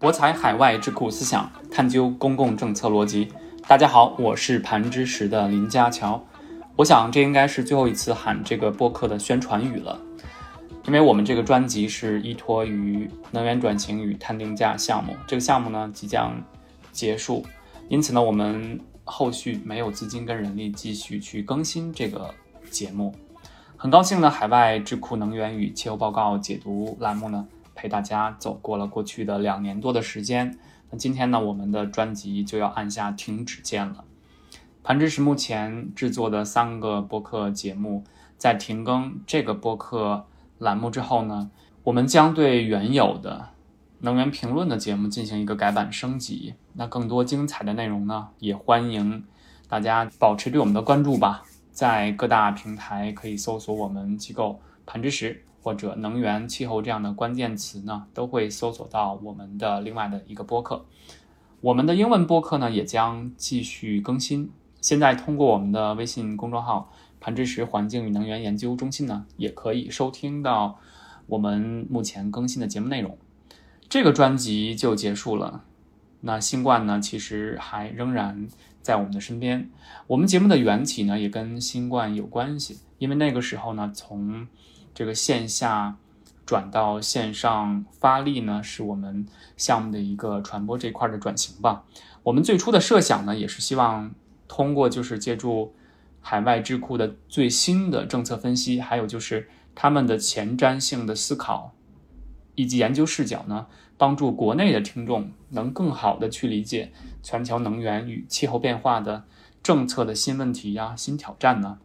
博采海外智库思想，探究公共政策逻辑。大家好，我是盘知识的林家乔。我想这应该是最后一次喊这个播客的宣传语了，因为我们这个专辑是依托于能源转型与碳定价项目，这个项目呢即将结束，因此呢我们后续没有资金跟人力继续去更新这个节目。很高兴呢，海外智库能源与气候报告解读栏目呢陪大家走过了过去的两年多的时间。那今天呢，我们的专辑就要按下停止键了。盘知识目前制作的三个播客节目，在停更这个播客栏目之后呢，我们将对原有的能源评论的节目进行一个改版升级。那更多精彩的内容呢，也欢迎大家保持对我们的关注吧。在各大平台可以搜索我们机构盘知识或者能源、气候这样的关键词呢，都会搜索到我们的另外的一个播客。我们的英文播客呢，也将继续更新。现在通过我们的微信公众号“盘知识环境与能源研究中心”呢，也可以收听到我们目前更新的节目内容。这个专辑就结束了。那新冠呢，其实还仍然在我们的身边。我们节目的缘起呢，也跟新冠有关系，因为那个时候呢，从这个线下转到线上发力呢，是我们项目的一个传播这块的转型吧。我们最初的设想呢，也是希望。通过就是借助海外智库的最新的政策分析，还有就是他们的前瞻性的思考以及研究视角呢，帮助国内的听众能更好的去理解全球能源与气候变化的政策的新问题呀、新挑战呢。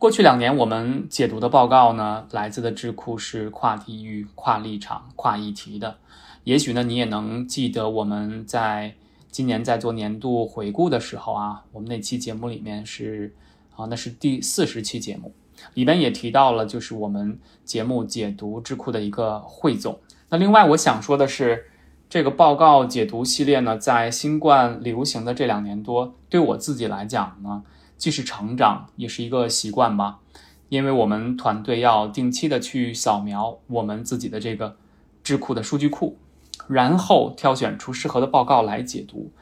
过去两年我们解读的报告呢，来自的智库是跨地域、跨立场、跨议题的。也许呢，你也能记得我们在。今年在做年度回顾的时候啊，我们那期节目里面是啊，那是第四十期节目，里边也提到了，就是我们节目解读智库的一个汇总。那另外我想说的是，这个报告解读系列呢，在新冠流行的这两年多，对我自己来讲呢，既是成长，也是一个习惯吧。因为我们团队要定期的去扫描我们自己的这个智库的数据库。然后挑选出适合的报告来解读。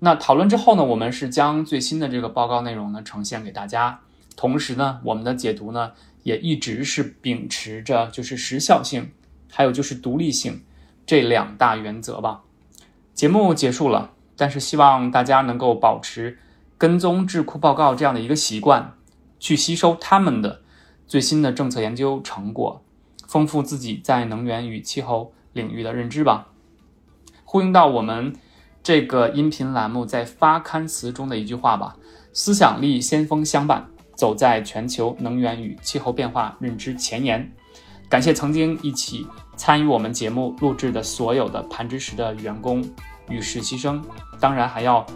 那讨论之后呢，我们是将最新的这个报告内容呢呈现给大家。同时呢，我们的解读呢也一直是秉持着就是时效性，还有就是独立性这两大原则吧。节目结束了，但是希望大家能够保持跟踪智库报告这样的一个习惯，去吸收他们的最新的政策研究成果，丰富自己在能源与气候领域的认知吧。呼应到我们这个音频栏目在发刊词中的一句话吧：思想力先锋相伴，走在全球能源与气候变化认知前沿。感谢曾经一起参与我们节目录制的所有的盘知识的员工与实习生，当然还要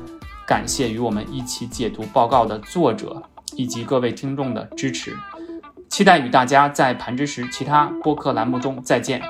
感谢与我们一起解读报告的作者以及各位听众的支持。期待与大家在盘之时其他播客栏目中再见。